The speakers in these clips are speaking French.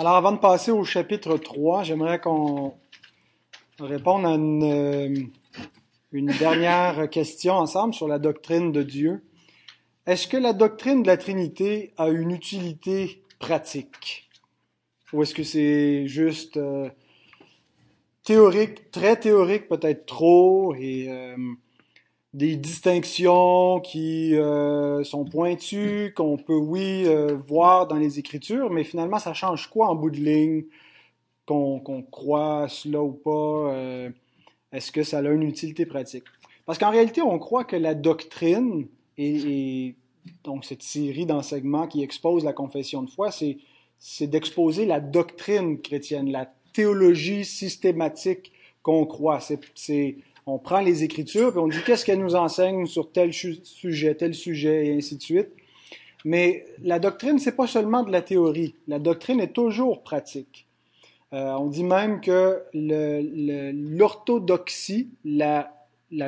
Alors, avant de passer au chapitre 3, j'aimerais qu'on réponde à une, une, dernière question ensemble sur la doctrine de Dieu. Est-ce que la doctrine de la Trinité a une utilité pratique? Ou est-ce que c'est juste euh, théorique, très théorique, peut-être trop, euh, des distinctions qui euh, sont pointues, qu'on peut, oui, euh, voir dans les Écritures, mais finalement, ça change quoi en bout de ligne, qu'on croit cela ou pas? Euh, est-ce que ça a une utilité pratique? Parce qu'en réalité, on croit que la doctrine et, donc cette série d'enseignements qui expose la confession de foi, c'est d'exposer la doctrine chrétienne, la théologie systématique qu'on croit. C'est on prend les Écritures, puis on dit qu'est-ce qu'elles nous enseignent sur tel sujet, tel sujet, et ainsi de suite. Mais la doctrine, c'est pas seulement de la théorie. La doctrine est toujours pratique. Euh, on dit même que l'orthodoxie, la,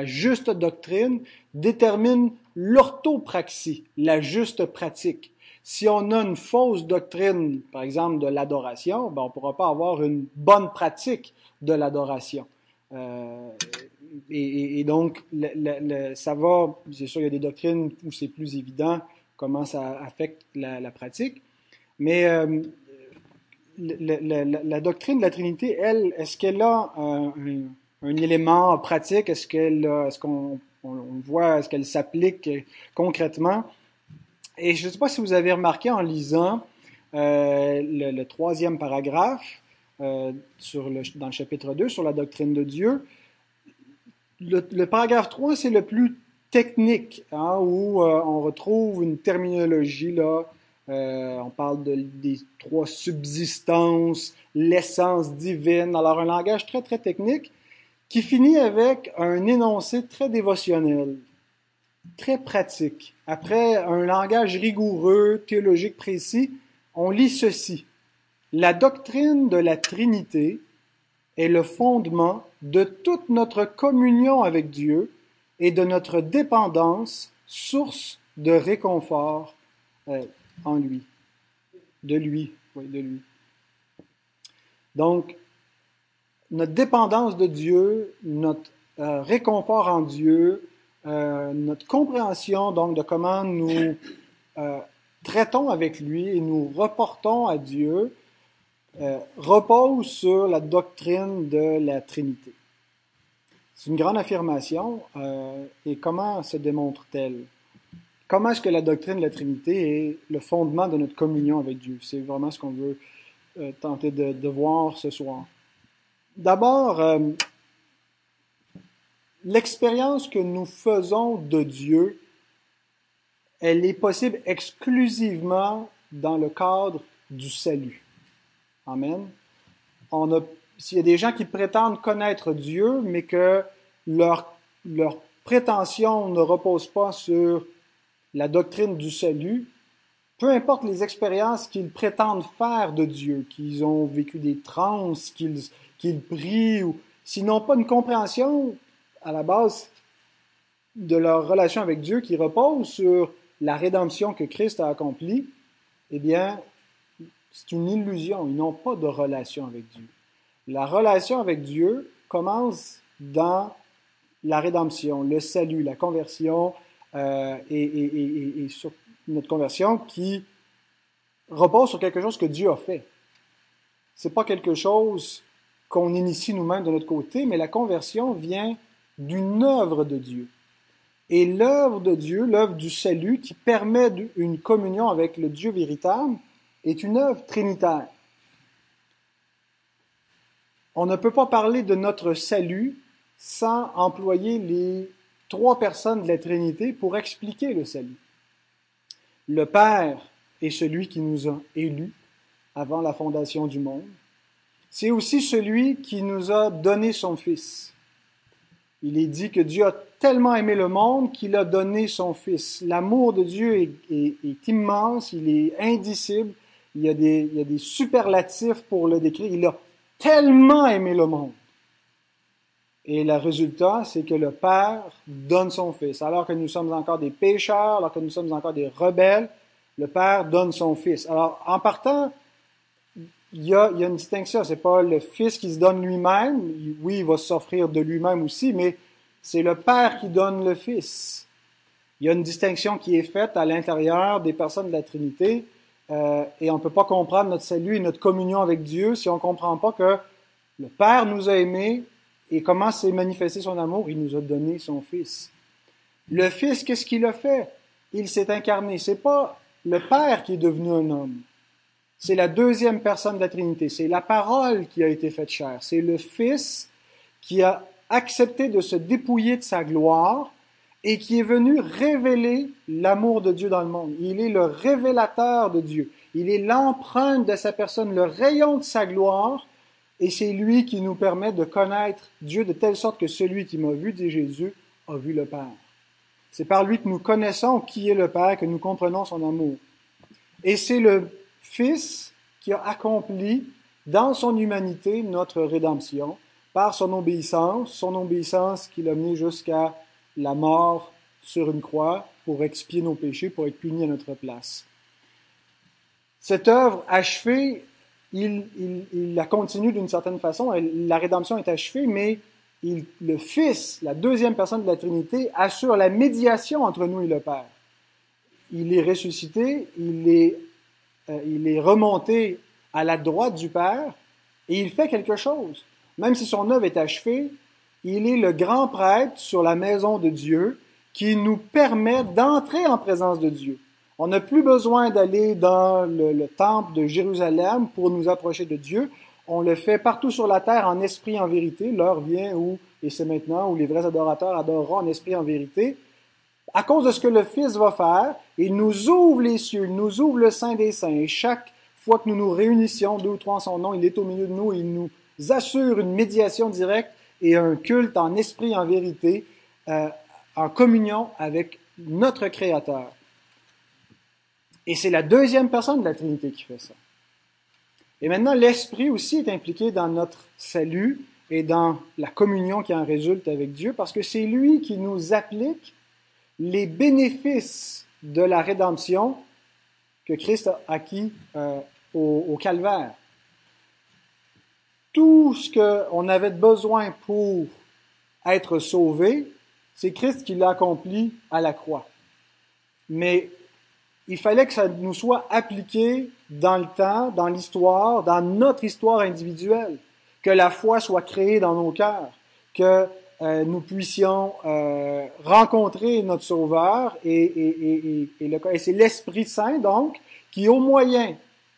juste doctrine, détermine l'orthopraxie, la juste pratique. Si on a une fausse doctrine, par exemple, de l'adoration, ben on ne pourra pas avoir une bonne pratique de l'adoration. Euh, et, donc, ça va, c'est sûr, il y a des doctrines où c'est plus évident comment ça affecte la, pratique, mais euh, la, doctrine de la Trinité, elle, est-ce qu'elle a un, élément pratique? Est-ce qu'elle, est-ce qu'on voit, est-ce qu'elle s'applique concrètement? Et je ne sais pas si vous avez remarqué en lisant euh, le, troisième paragraphe euh, dans le chapitre 2 sur la doctrine de Dieu, le, paragraphe 3, c'est le plus technique, hein, où euh, on retrouve une terminologie là. Euh, on parle de, des trois subsistances, l'essence divine. Alors un langage très très technique qui finit avec un énoncé très dévotionnel, très pratique. Après un langage rigoureux, théologique précis, on lit ceci. La doctrine de la Trinité est le fondement de toute notre communion avec Dieu et de notre dépendance, source de réconfort euh, en lui. De lui, oui, de lui. Donc, notre dépendance de Dieu, notre euh, réconfort en Dieu, euh, notre compréhension donc de comment nous traitons avec lui et nous reportons à Dieu, euh, repose sur la doctrine de la Trinité. C'est une grande affirmation. Euh, et comment se démontre-t-elle? Comment est-ce que la doctrine de la Trinité est le fondement de notre communion avec Dieu? C'est vraiment ce qu'on veut euh, tenter de, de, voir ce soir. D'abord, l'expérience que nous faisons de Dieu, elle est possible exclusivement dans le cadre du salut. Amen. On a, s'il y a des gens qui prétendent connaître Dieu, mais que leur, leur prétention ne repose pas sur la doctrine du salut, peu importe les expériences qu'ils prétendent faire de Dieu, qu'ils ont vécu des trans, qu'ils qu'ils prient, ou s'ils n'ont pas une compréhension à la base de leur relation avec Dieu qui repose sur la rédemption que Christ a accomplie, eh bien, c'est une illusion. Ils n'ont pas de relation avec Dieu. La relation avec Dieu commence dans la rédemption, le salut, la conversion euh, et, notre conversion qui repose sur quelque chose que Dieu a fait. C'est pas quelque chose qu'on initie nous-mêmes de notre côté, mais la conversion vient d'une œuvre de Dieu. Et l'œuvre de Dieu, l'œuvre du salut qui permet une communion avec le Dieu véritable, est une œuvre trinitaire. On ne peut pas parler de notre salut sans employer les trois personnes de la Trinité pour expliquer le salut. Le Père est celui qui nous a élus avant la fondation du monde. C'est aussi celui qui nous a donné son Fils. Il est dit que Dieu a tellement aimé le monde qu'il a donné son Fils. L'amour de Dieu est, est, immense, il est indicible, il y, a des, il y a des superlatifs pour le décrire. Il a tellement aimé le monde. Et le résultat, c'est que le Père donne son Fils. Alors que nous sommes encore des pécheurs, alors que nous sommes encore des rebelles, le Père donne son Fils. Alors, en partant, il y a, il y a une distinction. C'est pas le Fils qui se donne lui-même. Oui, il va s'offrir de lui-même aussi, mais c'est le Père qui donne le Fils. Il y a une distinction qui est faite à l'intérieur des personnes de la Trinité, euh, et on ne peut pas comprendre notre salut et notre communion avec Dieu si on ne comprend pas que le Père nous a aimés et comment s'est manifesté son amour, il nous a donné son Fils. Le Fils, qu'est-ce qu'il a fait? Il s'est incarné. C'est pas le Père qui est devenu un homme. C'est la deuxième personne de la Trinité. C'est la parole qui a été faite chair. C'est le Fils qui a accepté de se dépouiller de sa gloire et qui est venu révéler l'amour de Dieu dans le monde. Il est le révélateur de Dieu. Il est l'empreinte de sa personne, le rayon de sa gloire, et c'est lui qui nous permet de connaître Dieu de telle sorte que celui qui m'a vu, dit Jésus, a vu le Père. C'est par lui que nous connaissons qui est le Père, que nous comprenons son amour. Et c'est le Fils qui a accompli dans son humanité notre rédemption par son obéissance, son obéissance qui l'a mené jusqu'à la mort sur une croix pour expier nos péchés, pour être puni à notre place. Cette œuvre achevée, il, la continue d'une certaine façon. La rédemption est achevée, mais le Fils, la deuxième personne de la Trinité, assure la médiation entre nous et le Père. Il est ressuscité, il est, euh, il est remonté à la droite du Père et il fait quelque chose. Même si son œuvre est achevée, il est le grand prêtre sur la maison de Dieu qui nous permet d'entrer en présence de Dieu. On n'a plus besoin d'aller dans le, temple de Jérusalem pour nous approcher de Dieu. On le fait partout sur la terre en esprit en vérité. L'heure vient où, et c'est maintenant, où les vrais adorateurs adoreront en esprit en vérité. À cause de ce que le Fils va faire, il nous ouvre les cieux, il nous ouvre le sein des saints. Chaque fois que nous nous réunissions, deux ou trois en son nom, il est au milieu de nous, il nous assure une médiation directe et un culte en esprit, en vérité, euh, en communion avec notre Créateur. Et c'est la deuxième personne de la Trinité qui fait ça. Et maintenant, l'Esprit aussi est impliqué dans notre salut et dans la communion qui en résulte avec Dieu, parce que c'est lui qui nous applique les bénéfices de la rédemption que Christ a acquis euh, au calvaire tout ce qu'on avait besoin pour être sauvé, c'est Christ qui l'a accompli à la croix. Mais il fallait que ça nous soit appliqué dans le temps, dans l'histoire, dans notre histoire individuelle, que la foi soit créée dans nos cœurs, que euh, nous puissions euh, rencontrer notre Sauveur et, et, et, et c'est l'Esprit Saint donc qui, au moyen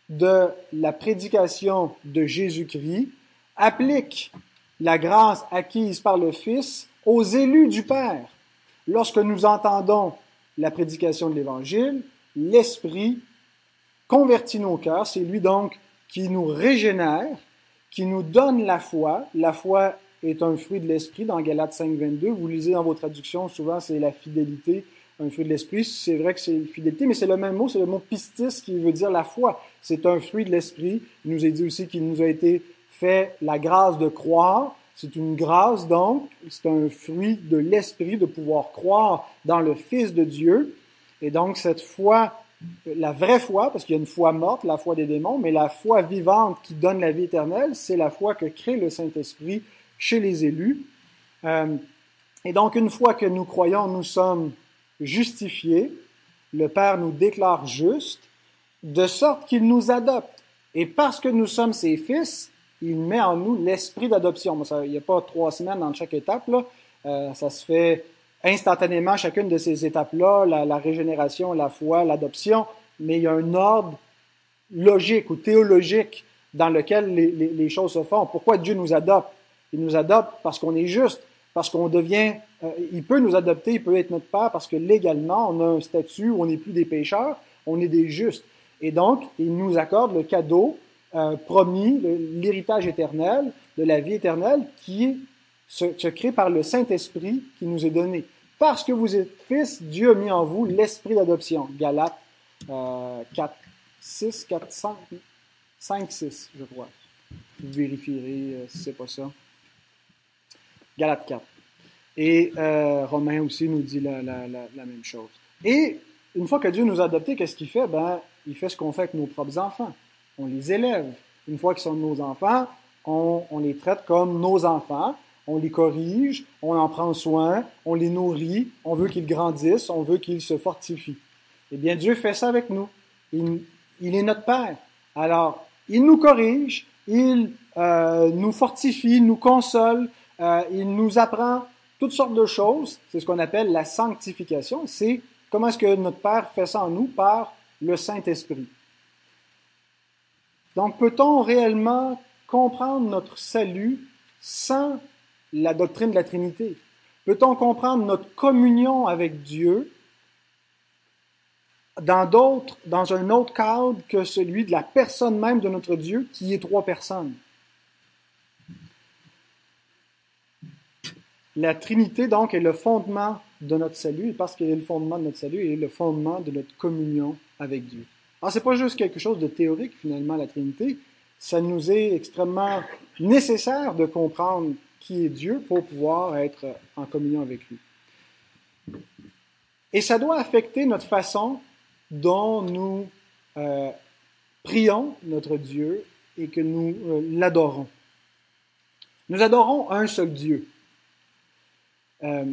de la prédication de Jésus-Christ, applique la grâce acquise par le Fils aux élus du Père. Lorsque nous entendons la prédication de l'Évangile, l'Esprit convertit nos cœurs. C'est lui donc qui nous régénère, qui nous donne la foi. La foi est un fruit de l'Esprit dans Galates 5, 22. Vous lisez dans vos traductions, souvent c'est la fidélité, un fruit de l'Esprit. C'est vrai que c'est fidélité, mais c'est le même mot, c'est le mot pistis qui veut dire la foi. C'est un fruit de l'Esprit. Il nous est dit aussi qu'il nous a été fait la grâce de croire. C'est une grâce donc, c'est un fruit de l'esprit de pouvoir croire dans le Fils de Dieu. Et donc cette foi, la vraie foi, parce qu'il y a une foi morte, la foi des démons, mais la foi vivante qui donne la vie éternelle, c'est la foi que crée le Saint-Esprit chez les élus. Euh, et donc une fois que nous croyons, nous sommes justifiés, le Père nous déclare justes, de sorte qu'il nous adopte. Et parce que nous sommes ses fils, il met en nous l'esprit d'adoption. Il n'y a pas trois semaines dans chaque étape. Là. Euh, ça se fait instantanément, chacune de ces étapes-là, la, régénération, la foi, l'adoption, mais il y a un ordre logique ou théologique dans lequel les, choses se font. Pourquoi Dieu nous adopte? Il nous adopte parce qu'on est juste, parce qu'on devient, euh, il peut nous adopter, il peut être notre père, parce que légalement, on a un statut où on n'est plus des pécheurs, on est des justes. Et donc, il nous accorde le cadeau euh, promis l'héritage éternel, de la vie éternelle, qui se, crée par le Saint-Esprit qui nous est donné. Parce que vous êtes fils, Dieu a mis en vous l'esprit d'adoption. Galates 4, 6, 4, 5, 5, 6, je crois. Vous vérifierez euh, si c'est pas ça. Galates 4. Et euh, Romain aussi nous dit la, même chose. Et une fois que Dieu nous a adoptés, qu'est-ce qu'il fait? Ben, il fait ce qu'on fait avec nos propres enfants on les élève, Une fois qu'ils sont nos enfants, on, on les traite comme nos enfants, on les corrige, on en prend soin, on les nourrit, on veut qu'ils grandissent, on veut qu'ils se fortifient. Eh bien, Dieu fait ça avec nous. Il, il est notre Père. Alors, il nous corrige, il euh, nous fortifie, nous console, euh, il nous apprend toutes sortes de choses. C'est ce qu'on appelle la sanctification. C'est comment est-ce que notre Père fait ça en nous? Par le Saint-Esprit. Donc, peut-on réellement comprendre notre salut sans la doctrine de la Trinité? Peut-on comprendre notre communion avec Dieu dans un autre cadre que celui de la personne même de notre Dieu, qui est trois personnes? La Trinité, donc, est le fondement de notre salut, et parce qu'elle est le fondement de notre salut, elle est le fondement de notre communion avec Dieu. Alors, c'est pas juste quelque chose de théorique, finalement, la Trinité. Ça nous est extrêmement nécessaire de comprendre qui est Dieu pour pouvoir être en communion avec lui. Et ça doit affecter notre façon dont nous euh, prions notre Dieu et que nous euh, l'adorons. Nous adorons un seul Dieu. Euh,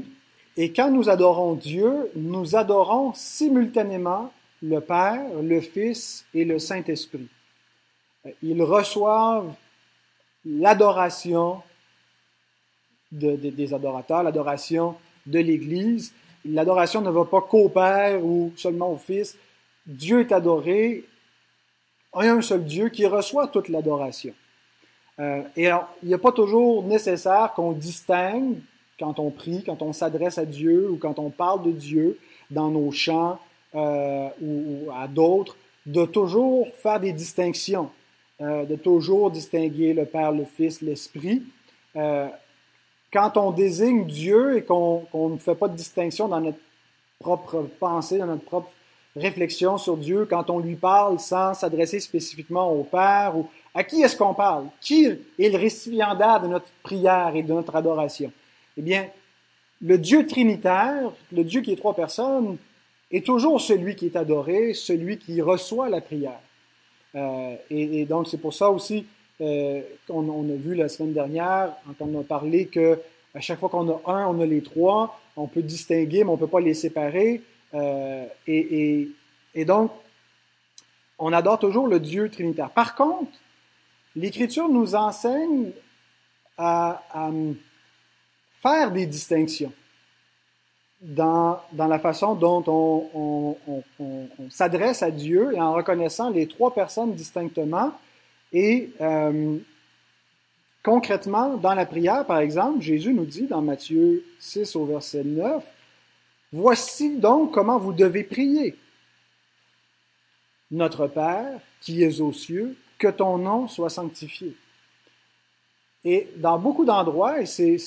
et quand nous adorons Dieu, nous adorons simultanément le Père, le Fils et le Saint-Esprit. Euh, ils reçoivent l'adoration des adorateurs, l'adoration de l'Église. L'adoration ne va pas qu'au Père ou seulement au Fils. Dieu est adoré. Un seul Dieu qui reçoit toute l'adoration. Euh, et il n'est pas toujours nécessaire qu'on distingue quand on prie, quand on s'adresse à Dieu ou quand on parle de Dieu dans nos chants euh, ou, à d'autres, de toujours faire des distinctions, euh, de toujours distinguer le Père, le Fils, l'Esprit. Euh, quand on désigne Dieu et qu'on ne fait pas de distinction dans notre propre pensée, dans notre propre réflexion sur Dieu, quand on lui parle sans s'adresser spécifiquement au Père, ou à qui est-ce qu'on parle? Qui est le récipiendaire de notre prière et de notre adoration? Eh bien, le Dieu trinitaire, le Dieu qui est trois personnes, est toujours celui qui est adoré, celui qui reçoit la prière. Euh, et, donc, c'est pour ça aussi euh, qu'on on a vu la semaine dernière, quand on a parlé que à chaque fois qu'on a un, on a les trois, on peut distinguer, mais on ne peut pas les séparer. Euh, et, donc, on adore toujours le Dieu trinitaire. Par contre, l'Écriture nous enseigne à faire des distinctions dans, dans la façon dont on, on, on, on s'adresse à Dieu et en reconnaissant les trois personnes distinctement. Et euh, concrètement, dans la prière, par exemple, Jésus nous dit dans Matthieu 6 au verset 9, Voici donc comment vous devez prier. Notre Père, qui es aux cieux, que ton nom soit sanctifié. Et dans beaucoup d'endroits, et c'est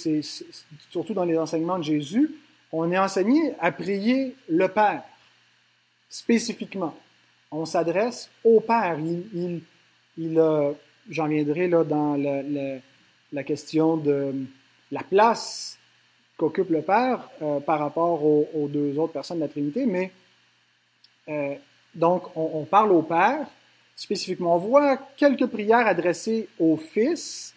surtout dans les enseignements de Jésus, on est enseigné à prier le Père, spécifiquement. On s'adresse au Père. Il, il, J'en viendrai là dans la question de la place qu'occupe le Père euh, par rapport aux, deux autres personnes de la Trinité, mais euh, donc on, parle au Père spécifiquement. On voit quelques prières adressées au Fils,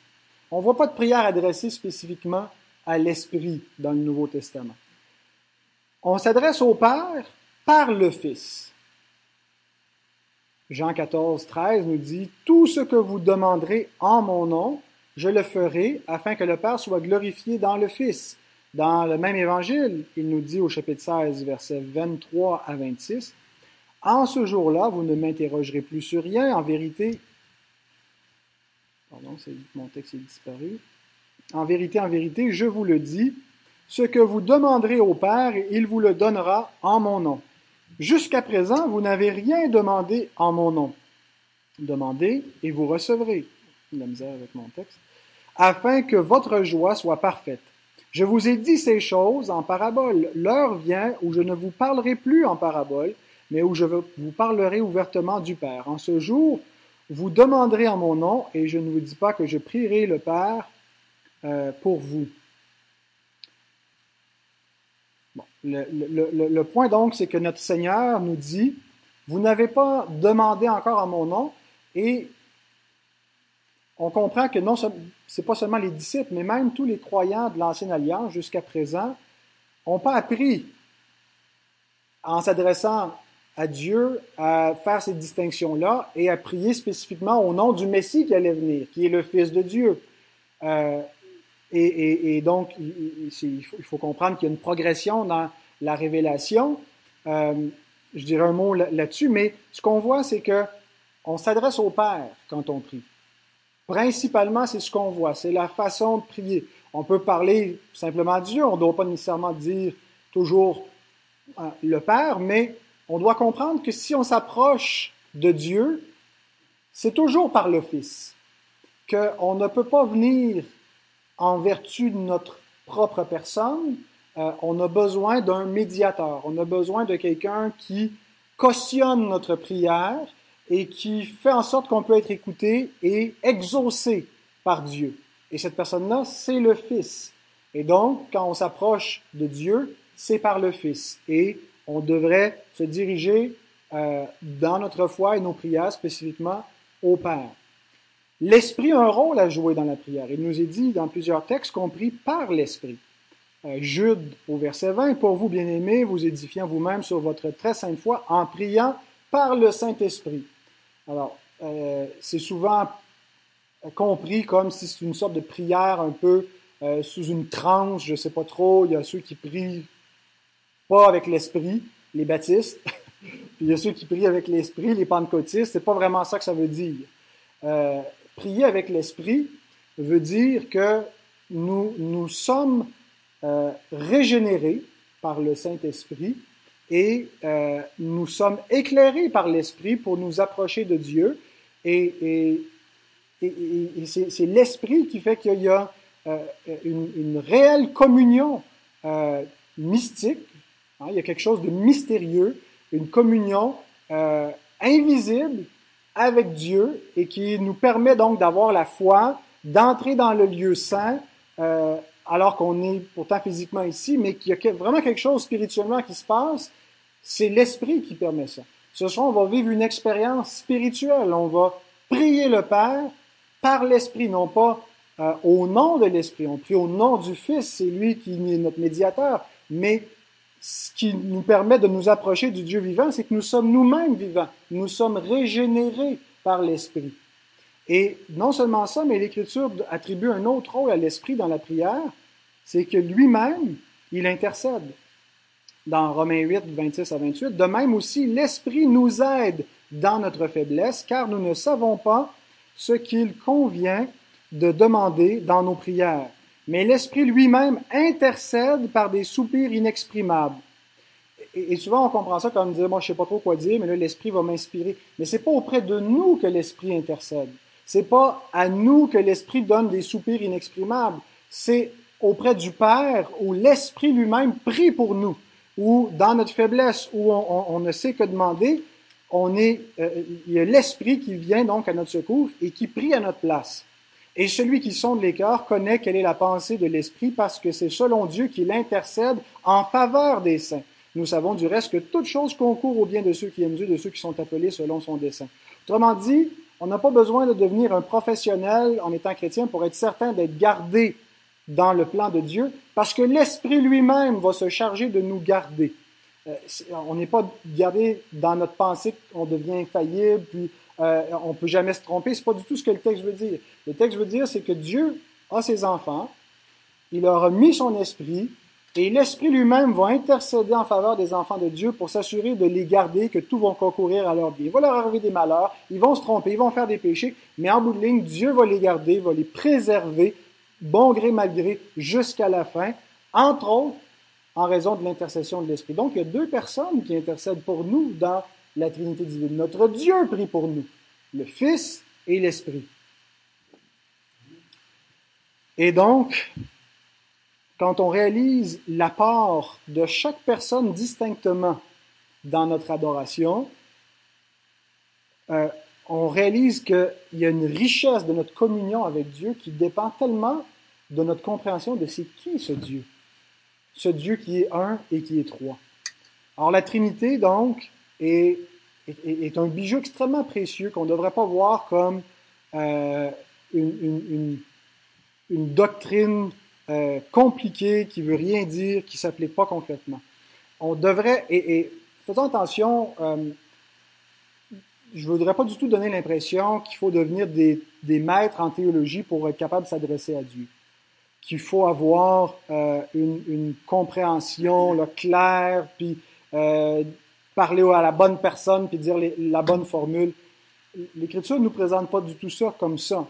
on voit pas de prière adressée spécifiquement à l'Esprit dans le Nouveau Testament. On s'adresse au Père par le Fils. Jean 14, 13 nous dit, Tout ce que vous demanderez en mon nom, je le ferai afin que le Père soit glorifié dans le Fils. Dans le même évangile, il nous dit au chapitre 16, versets 23 à 26, En ce jour-là, vous ne m'interrogerez plus sur rien. En vérité, Pardon, mon texte est disparu. En vérité, en vérité, je vous le dis, ce que vous demanderez au Père, il vous le donnera en mon nom. Jusqu'à présent, vous n'avez rien demandé en mon nom. Demandez et vous recevrez. La misère avec mon texte. Afin que votre joie soit parfaite. Je vous ai dit ces choses en parabole. L'heure vient où je ne vous parlerai plus en parabole, mais où je vous parlerai ouvertement du Père. En ce jour, vous demanderez en mon nom, et je ne vous dis pas que je prierai le Père euh, pour vous. Le, point donc, c'est que notre Seigneur nous dit, vous n'avez pas demandé encore en mon nom, et on comprend que non, ce n'est pas seulement les disciples, mais même tous les croyants de l'Ancienne Alliance jusqu'à présent n'ont pas appris en s'adressant à Dieu à faire ces distinctions-là et à prier spécifiquement au nom du Messie qui allait venir, qui est le Fils de Dieu. Euh, et, donc, il, faut, comprendre qu'il y a une progression dans la révélation. Euh, je dirais un mot là-dessus, mais ce qu'on voit, c'est que on s'adresse au Père quand on prie. Principalement, c'est ce qu'on voit, c'est la façon de prier. On peut parler simplement de Dieu, on ne doit pas nécessairement dire toujours euh, le Père, mais on doit comprendre que si on s'approche de Dieu, c'est toujours par le Fils, qu'on ne peut pas venir en vertu de notre propre personne, euh, on a besoin d'un médiateur, on a besoin de quelqu'un qui cautionne notre prière et qui fait en sorte qu'on peut être écouté et exaucé par Dieu. Et cette personne-là, c'est le Fils. Et donc, quand on s'approche de Dieu, c'est par le Fils. Et on devrait se diriger euh, dans notre foi et nos prières spécifiquement au Père. L'Esprit a un rôle à jouer dans la prière. Il nous est dit dans plusieurs textes qu'on prie par l'Esprit. Euh, Jude au verset 20, Pour vous, bien-aimés, vous édifiant vous-même sur votre très sainte foi en priant par le Saint-Esprit. Alors, euh, c'est souvent compris comme si c'est une sorte de prière un peu euh, sous une tranche, je ne sais pas trop. Il y a ceux qui prient pas avec l'Esprit, les baptistes, puis il y a ceux qui prient avec l'Esprit, les pentecôtistes. C'est pas vraiment ça que ça veut dire. Prier avec l'Esprit veut dire que nous, nous sommes euh, régénérés par le Saint-Esprit et euh, nous sommes éclairés par l'Esprit pour nous approcher de Dieu. Et, et, c'est l'Esprit qui fait qu'il y a euh, une, réelle communion mystique. Hein, il y a quelque chose de mystérieux, une communion invisible avec Dieu et qui nous permet donc d'avoir la foi, d'entrer dans le lieu saint euh, alors qu'on est pourtant physiquement ici, mais qu'il y a vraiment quelque chose spirituellement qui se passe, c'est l'Esprit qui permet ça. Ce soir, on va vivre une expérience spirituelle. On va prier le Père par l'Esprit, non pas euh, au nom de l'Esprit. On prie au nom du Fils, c'est lui qui est notre médiateur. Mais ce qui nous permet de nous approcher du Dieu vivant, c'est que nous sommes nous-mêmes vivants. Nous sommes régénérés par l'Esprit. Et non seulement ça, mais l'Écriture attribue un autre rôle à l'Esprit dans la prière, c'est que lui-même, il intercède. Dans Romains 8, 26 à 28, de même aussi, l'Esprit nous aide dans notre faiblesse, car nous ne savons pas ce qu'il convient de demander dans nos prières. Mais l'Esprit lui-même intercède par des soupirs inexprimables. Et, souvent, on comprend ça comme dire, moi, je sais pas trop quoi dire, mais là, l'Esprit va m'inspirer. Mais c'est pas auprès de nous que l'Esprit intercède. C'est pas à nous que l'Esprit donne des soupirs inexprimables. C'est auprès du Père où l'Esprit lui-même prie pour nous, où dans notre faiblesse, où on, ne sait que demander, on est, euh, il y a l'Esprit qui vient donc à notre secours et qui prie à notre place. Et celui qui sonde les cœurs connaît quelle est la pensée de l'Esprit parce que c'est selon Dieu qu'il intercède en faveur des saints. Nous savons du reste que toute chose concourt au bien de ceux qui aiment Dieu, de ceux qui sont appelés selon son dessein. Autrement dit, on n'a pas besoin de devenir un professionnel en étant chrétien pour être certain d'être gardé dans le plan de Dieu, parce que l'Esprit lui-même va se charger de nous garder. Euh, on n'est pas gardé dans notre pensée qu'on devient infaillible, puis euh, on peut jamais se tromper. C'est pas du tout ce que le texte veut dire. Le texte veut dire, c'est que Dieu a ses enfants, il leur a mis son esprit, et l'Esprit lui-même va intercéder en faveur des enfants de Dieu pour s'assurer de les garder, que tout va concourir à leur bien. Il va leur arriver des malheurs, ils vont se tromper, ils vont faire des péchés, mais en bout de ligne, Dieu va les garder, va les préserver, bon gré mal gré, jusqu'à la fin, entre autres en raison de l'intercession de l'Esprit. Donc, il y a deux personnes qui intercèdent pour nous dans la Trinité divine. Notre Dieu prie pour nous, le Fils et l'Esprit. Et donc, quand on réalise l'apport de chaque personne distinctement dans notre adoration, euh, on réalise qu'il y a une richesse de notre communion avec Dieu qui dépend tellement de notre compréhension de c'est qui ce Dieu. Ce Dieu qui est un et qui est trois. Alors la Trinité, donc, est, un bijou extrêmement précieux qu'on ne devrait pas voir comme euh, une, doctrine euh, compliquée qui veut rien dire, qui s'applique pas concrètement. On devrait, et, faisons attention, euh, je ne voudrais pas du tout donner l'impression qu'il faut devenir des, maîtres en théologie pour être capable de s'adresser à Dieu. Qu'il faut avoir euh, une, compréhension claire, puis parler à la bonne personne, puis dire la bonne formule. L'Écriture ne nous présente pas du tout ça comme ça.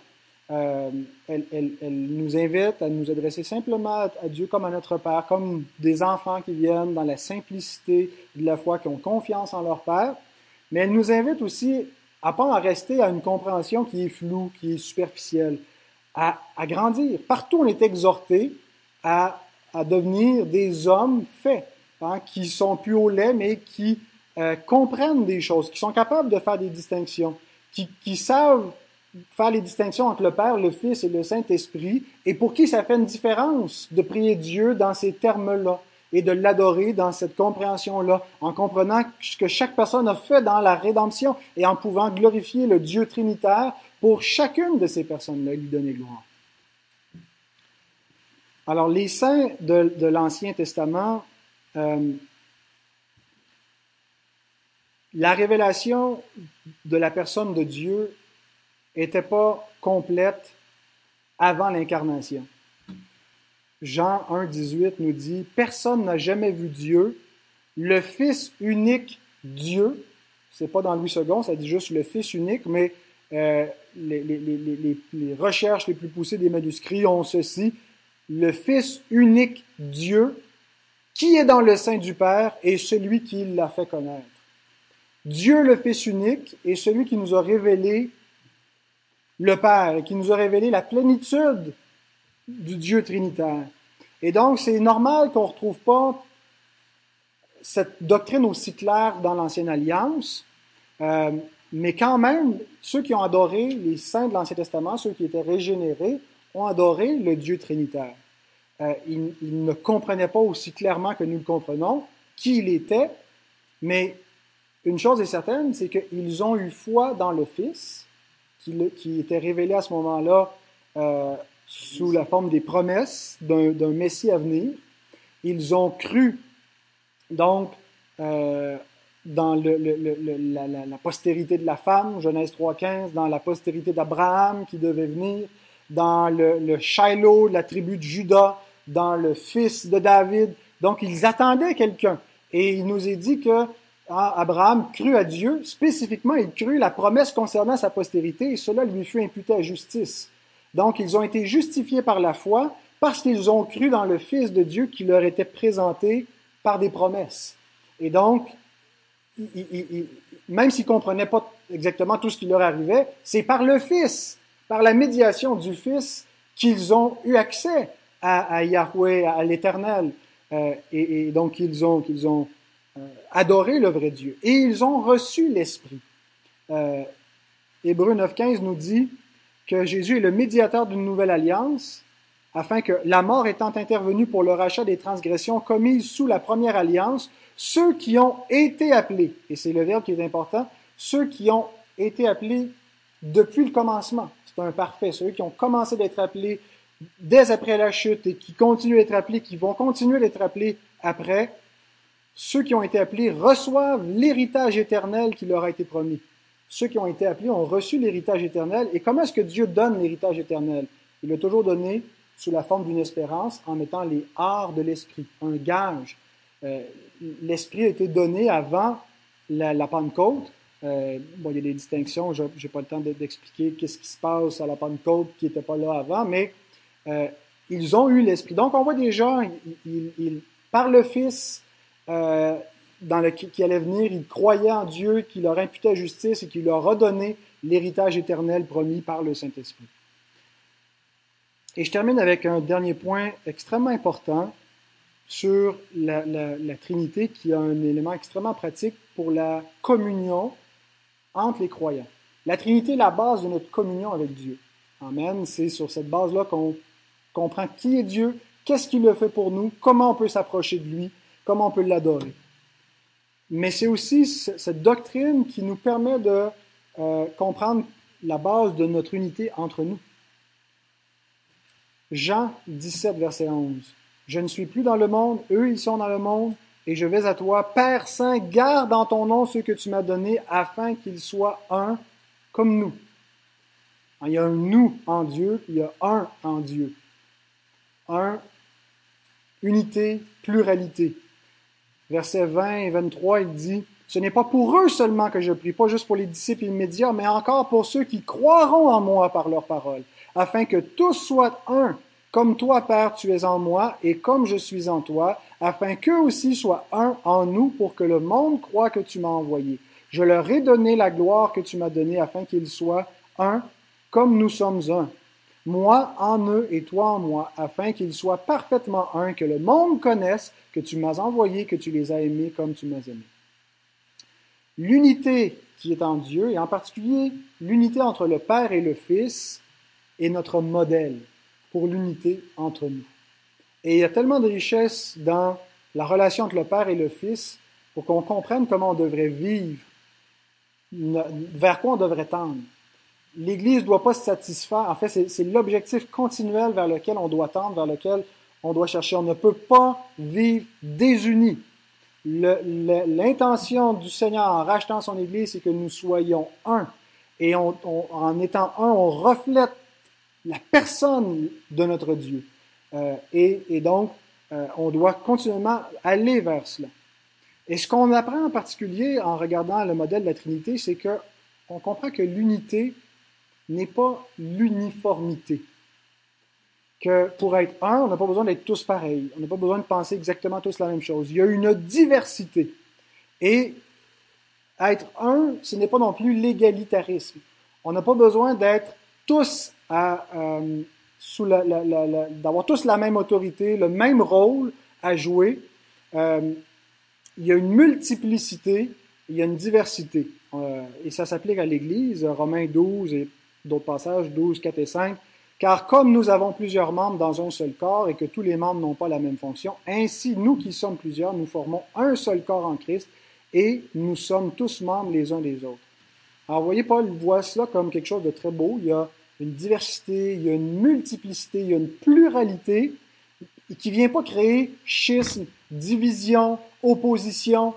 Euh, elle, nous invite à nous adresser simplement à, Dieu comme à notre Père, comme des enfants qui viennent dans la simplicité de la foi, qui ont confiance en leur Père. Mais elle nous invite aussi à pas en rester à une compréhension qui est floue, qui est superficielle, à, à grandir. Partout, on est exhorté à, à devenir des hommes faits, hein, qui sont plus au lait, mais qui euh, comprennent des choses, qui sont capables de faire des distinctions, qui, savent faire les distinctions entre le Père, le Fils et le Saint-Esprit, et pour qui ça fait une différence de prier Dieu dans ces termes-là et de l'adorer dans cette compréhension-là, en comprenant ce que chaque personne a fait dans la rédemption et en pouvant glorifier le Dieu trinitaire pour chacune de ces personnes-là lui donner gloire. Alors, les saints de, l'Ancien Testament, euh, la révélation de la personne de Dieu n'était pas complète avant l'incarnation. Jean 1, 18 nous dit, Personne n'a jamais vu Dieu, le Fils unique Dieu, c'est pas dans Louis II, ça dit juste le Fils unique, mais euh, les, les, recherches les plus poussées des manuscrits ont ceci, le Fils unique Dieu, qui est dans le sein du Père et celui qui l'a fait connaître. Dieu le Fils unique est celui qui nous a révélé le Père, qui nous a révélé la plénitude du Dieu trinitaire. Et donc, c'est normal qu'on ne retrouve pas cette doctrine aussi claire dans l'Ancienne Alliance, euh, mais quand même, ceux qui ont adoré les saints de l'Ancien Testament, ceux qui étaient régénérés, ont adoré le Dieu trinitaire. Euh, ils, ne comprenaient pas aussi clairement que nous le comprenons qui il était, mais une chose est certaine, c'est qu'ils ont eu foi dans le Fils, qui, était révélé à ce moment-là euh, sous la forme des promesses d'un Messie à venir. Ils ont cru donc euh, dans la, postérité de la femme, Genèse 3.15, dans la postérité d'Abraham qui devait venir, dans le, Shiloh la tribu de Judas, dans le fils de David. Donc ils attendaient quelqu'un. Et il nous est dit que Abraham crut à Dieu, spécifiquement il crut la promesse concernant sa postérité, et cela lui fut imputé à justice. Donc, ils ont été justifiés par la foi parce qu'ils ont cru dans le Fils de Dieu qui leur était présenté par des promesses. Et donc, même s'ils ne comprenaient pas exactement tout ce qui leur arrivait, c'est par le Fils, par la médiation du Fils, qu'ils ont eu accès à, Yahweh, à l'Éternel. Euh, et, donc, ils ont, qu'ils ont adoré le vrai Dieu. Et ils ont reçu l'Esprit. Euh, Hébreu 9.15 nous dit, que Jésus est le médiateur d'une nouvelle alliance, afin que, la mort étant intervenue pour le rachat des transgressions commises sous la première alliance, ceux qui ont été appelés, et c'est le verbe qui est important, ceux qui ont été appelés depuis le commencement, c'est un parfait, ceux qui ont commencé d'être appelés dès après la chute et qui continuent d'être appelés, qui vont continuer d'être appelés après, ceux qui ont été appelés reçoivent l'héritage éternel qui leur a été promis ceux qui ont été appelés ont reçu l'héritage éternel. Et comment est-ce que Dieu donne l'héritage éternel? Il l'a toujours donné sous la forme d'une espérance en mettant les arts de l'esprit, un gage. Euh, l'esprit a été donné avant la, Pentecôte. Euh, bon, il y a des distinctions, je n'ai pas le temps d'expliquer qu'est-ce qui se passe à la Pentecôte qui n'était pas là avant, mais euh, ils ont eu l'esprit. Donc, on voit gens, ils, par le Fils, dans le, qui allait venir, il croyait en Dieu, qui leur imputait justice et qui leur donné l'héritage éternel promis par le Saint-Esprit. Et je termine avec un dernier point extrêmement important sur la, Trinité, qui a un élément extrêmement pratique pour la communion entre les croyants. La Trinité est la base de notre communion avec Dieu. Amen. C'est sur cette base-là qu'on comprend qui est Dieu, qu'est-ce qu'il a fait pour nous, comment on peut s'approcher de lui, comment on peut l'adorer? Mais c'est aussi cette doctrine qui nous permet de euh, comprendre la base de notre unité entre nous. Jean 17, verset 11. Je ne suis plus dans le monde, eux ils sont dans le monde, et je vais à toi. Père Saint, garde en ton nom ceux que tu m'as donnés, afin qu'ils soient un comme nous. Il y a un nous en Dieu, il y a un en Dieu. Un, unité, pluralité. Versets 20 et 23, il dit, Ce n'est pas pour eux seulement que je prie, pas juste pour les disciples immédiats, mais encore pour ceux qui croiront en moi par leur parole, afin que tous soient un, comme toi, Père, tu es en moi, et comme je suis en toi, afin qu'eux aussi soient un en nous, pour que le monde croit que tu m'as envoyé. Je leur ai donné la gloire que tu m'as donnée, afin qu'ils soient un, comme nous sommes un moi en eux et toi en moi, afin qu'ils soient parfaitement un, que le monde connaisse que tu m'as envoyé, que tu les as aimés comme tu m'as aimé. L'unité qui est en Dieu, et en particulier l'unité entre le Père et le Fils, est notre modèle pour l'unité entre nous. Et il y a tellement de richesse dans la relation entre le Père et le Fils pour qu'on comprenne comment on devrait vivre, vers quoi on devrait tendre l'Église ne doit pas se satisfaire. En fait, c'est l'objectif continuel vers lequel on doit tendre, vers lequel on doit chercher. On ne peut pas vivre désunis. L'intention du Seigneur en rachetant son Église, c'est que nous soyons un. Et en étant un, on reflète la personne de notre Dieu. Euh, et, donc, euh, on doit continuellement aller vers cela. Et ce qu'on apprend en particulier en regardant le modèle de la Trinité, c'est que on comprend que l'unité n'est pas l'uniformité. Que pour être un, on n'a pas besoin d'être tous pareils. On n'a pas besoin de penser exactement tous la même chose. Il y a une diversité. Et être un, ce n'est pas non plus l'égalitarisme. On n'a pas besoin d'être tous à, euh, sous la, d'avoir tous la même autorité, le même rôle à jouer. Euh, il y a une multiplicité, il y a une diversité. Euh, et ça s'applique à l'Église. Romains 12 et d'autres passages 12, 4 et 5. Car comme nous avons plusieurs membres dans un seul corps et que tous les membres n'ont pas la même fonction, ainsi nous qui sommes plusieurs, nous formons un seul corps en Christ et nous sommes tous membres les uns des autres. Alors vous voyez, Paul voit cela comme quelque chose de très beau. Il y a une diversité, il y a une multiplicité, il y a une pluralité qui ne vient pas créer schisme, division, opposition.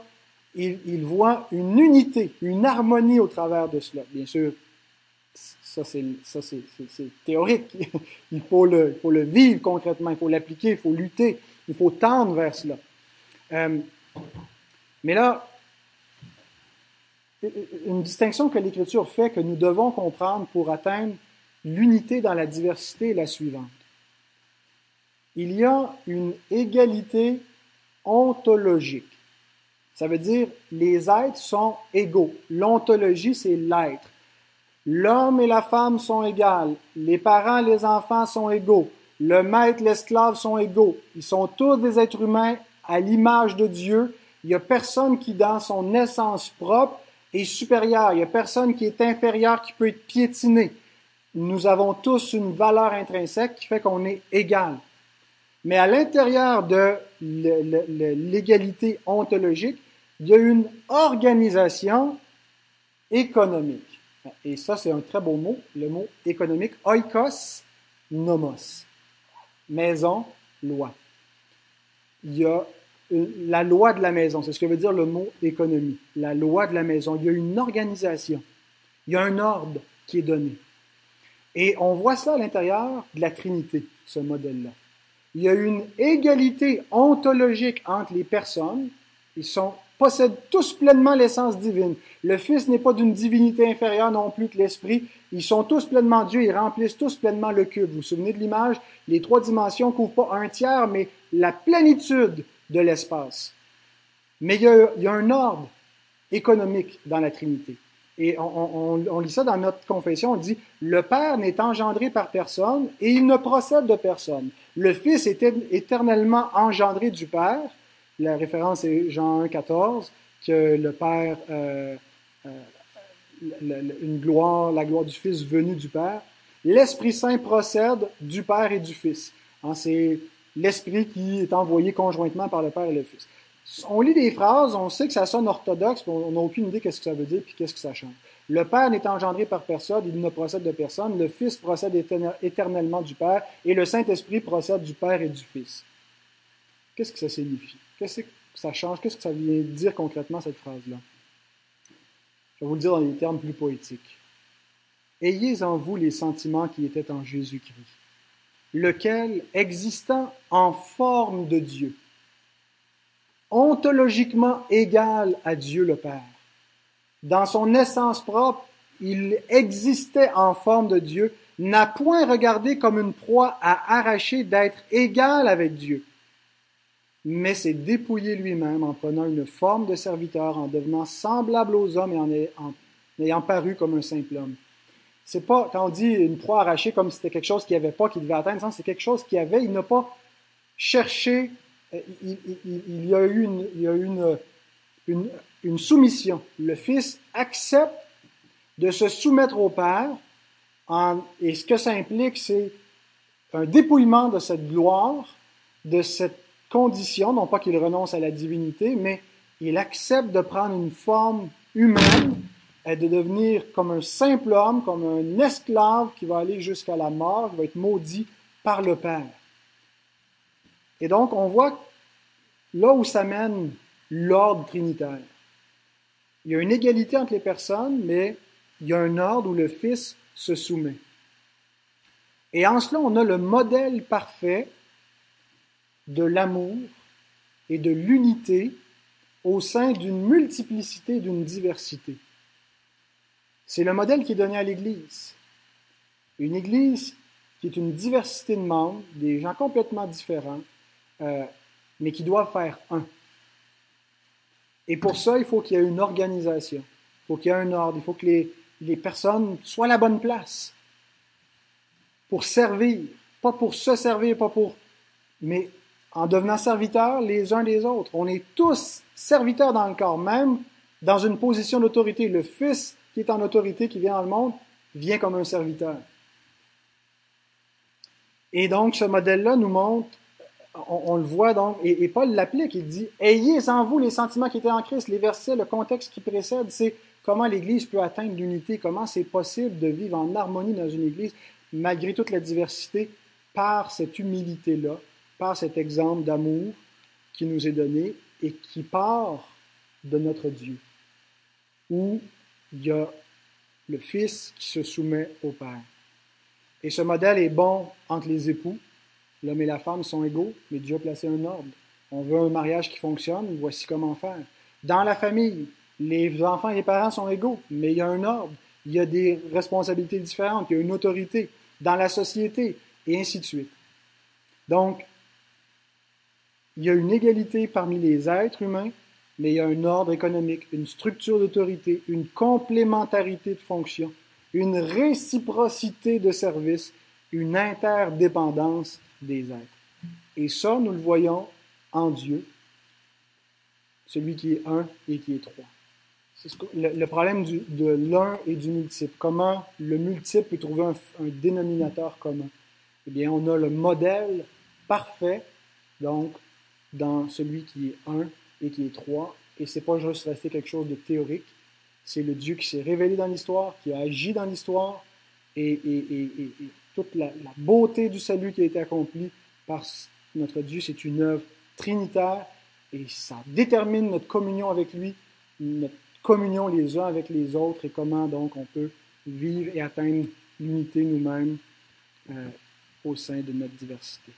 Il, il voit une unité, une harmonie au travers de cela. Bien sûr, ça, c'est théorique. il, faut le, faut le vivre concrètement, il faut l'appliquer, il faut lutter, il faut tendre vers cela. Euh, mais là, une distinction que l'Écriture fait, que nous devons comprendre pour atteindre l'unité dans la diversité est la suivante. Il y a une égalité ontologique. Ça veut dire les êtres sont égaux. L'ontologie, c'est l'être. L'homme et la femme sont égales. Les parents et les enfants sont égaux. Le maître, l'esclave sont égaux. Ils sont tous des êtres humains à l'image de Dieu. Il n'y a personne qui, dans son essence propre, est supérieur. Il n'y a personne qui est inférieur, qui peut être piétiné. Nous avons tous une valeur intrinsèque qui fait qu'on est égal. Mais à l'intérieur de l'égalité ontologique, il y a une organisation économique. Et ça, c'est un très beau mot, le mot économique, oikos nomos. Maison, loi. Il y a la loi de la maison, c'est ce que veut dire le mot économie. La loi de la maison. Il y a une organisation. Il y a un ordre qui est donné. Et on voit ça à l'intérieur de la Trinité, ce modèle-là. Il y a une égalité ontologique entre les personnes. Ils sont possèdent tous pleinement l'essence divine. Le Fils n'est pas d'une divinité inférieure non plus que l'Esprit. Ils sont tous pleinement Dieu, ils remplissent tous pleinement le cube. Vous vous souvenez de l'image? Les trois dimensions couvrent pas un tiers, mais la plénitude de l'espace. Mais il y, a, un ordre économique dans la Trinité. Et on, lit ça dans notre confession, on dit, le Père n'est engendré par personne et il ne procède de personne. Le Fils est éternellement engendré du Père la référence est Jean 1, 14, que le Père, euh, euh, la gloire du Fils venue du Père. L'Esprit Saint procède du Père et du Fils. Hein, c'est l'Esprit qui est envoyé conjointement par le Père et le Fils. On lit des phrases, on sait que ça sonne orthodoxe, mais on n'a aucune idée qu'est-ce que ça veut dire puis qu'est-ce que ça change. Le Père n'est engendré par personne, il ne procède de personne. Le Fils procède éternellement du Père et le Saint-Esprit procède du Père et du Fils. Qu'est-ce que ça signifie? Qu'est-ce que ça change? Qu'est-ce que ça vient dire concrètement, cette phrase-là? Je vais vous le dire dans des termes plus poétiques. Ayez en vous les sentiments qui étaient en Jésus-Christ, lequel, existant en forme de Dieu, ontologiquement égal à Dieu le Père, dans son essence propre, il existait en forme de Dieu, n'a point regardé comme une proie à arracher d'être égal avec Dieu, mais s'est dépouillé lui-même en prenant une forme de serviteur, en devenant semblable aux hommes et en, ayant paru comme un simple homme. C'est pas, quand on dit une proie arrachée comme si c'était quelque chose qu'il n'y avait pas, qu'il devait atteindre, c'est quelque chose qu'il avait, il n'a pas cherché, euh, il, y a eu une, soumission. Le Fils accepte de se soumettre au Père, et ce que ça implique, c'est un dépouillement de cette gloire, de cette condition, non pas qu'il renonce à la divinité, mais il accepte de prendre une forme humaine et de devenir comme un simple homme, comme un esclave qui va aller jusqu'à la mort, qui va être maudit par le Père. Et donc, on voit là où ça mène l'ordre trinitaire. Il y a une égalité entre les personnes, mais il y a un ordre où le Fils se soumet. Et en cela, on a le modèle parfait de l'amour et de l'unité au sein d'une multiplicité, d'une diversité. C'est le modèle qui est donné à l'Église. Une Église qui est une diversité de membres, des gens complètement différents, euh, mais qui doivent faire un. Et pour ça, il faut qu'il y ait une organisation, il faut qu'il y ait un ordre, il faut que les, personnes soient à la bonne place pour servir, pas pour se servir, pas pour, mais en devenant serviteurs les uns des autres. On est tous serviteurs dans le corps, même dans une position d'autorité. Le Fils qui est en autorité, qui vient dans le monde, vient comme un serviteur. Et donc, ce modèle-là nous montre on, le voit donc, et, Paul l'applique, il dit Ayez en vous les sentiments qui étaient en Christ. Les versets, le contexte qui précède, c'est comment l'Église peut atteindre l'unité, comment c'est possible de vivre en harmonie dans une Église, malgré toute la diversité, par cette humilité-là, par cet exemple d'amour qui nous est donné et qui part de notre Dieu, où il y a le Fils qui se soumet au Père. Et ce modèle est bon entre les époux, L'homme et la femme sont égaux, mais Dieu a placé un ordre. On veut un mariage qui fonctionne, voici comment faire. Dans la famille, les enfants et les parents sont égaux, mais il y a un ordre, il y a des responsabilités différentes, il y a une autorité. Dans la société, et ainsi de suite. Donc, il y a une égalité parmi les êtres humains, mais il y a un ordre économique, une structure d'autorité, une complémentarité de fonctions, une réciprocité de services, une interdépendance des êtres. Et ça, nous le voyons en Dieu, celui qui est un et qui est trois. C'est le, problème de l'un et du multiple. Comment le multiple peut trouver un, dénominateur commun? Eh bien, on a le modèle parfait, donc, dans celui qui est un et qui est trois. Et c'est pas juste resté quelque chose de théorique. C'est le Dieu qui s'est révélé dans l'histoire, qui a agi dans l'histoire, et, toute la, beauté du salut qui a été accompli par notre Dieu, c'est une œuvre trinitaire et ça détermine notre communion avec lui, notre communion les uns avec les autres et comment donc on peut vivre et atteindre l'unité nous-mêmes euh, au sein de notre diversité.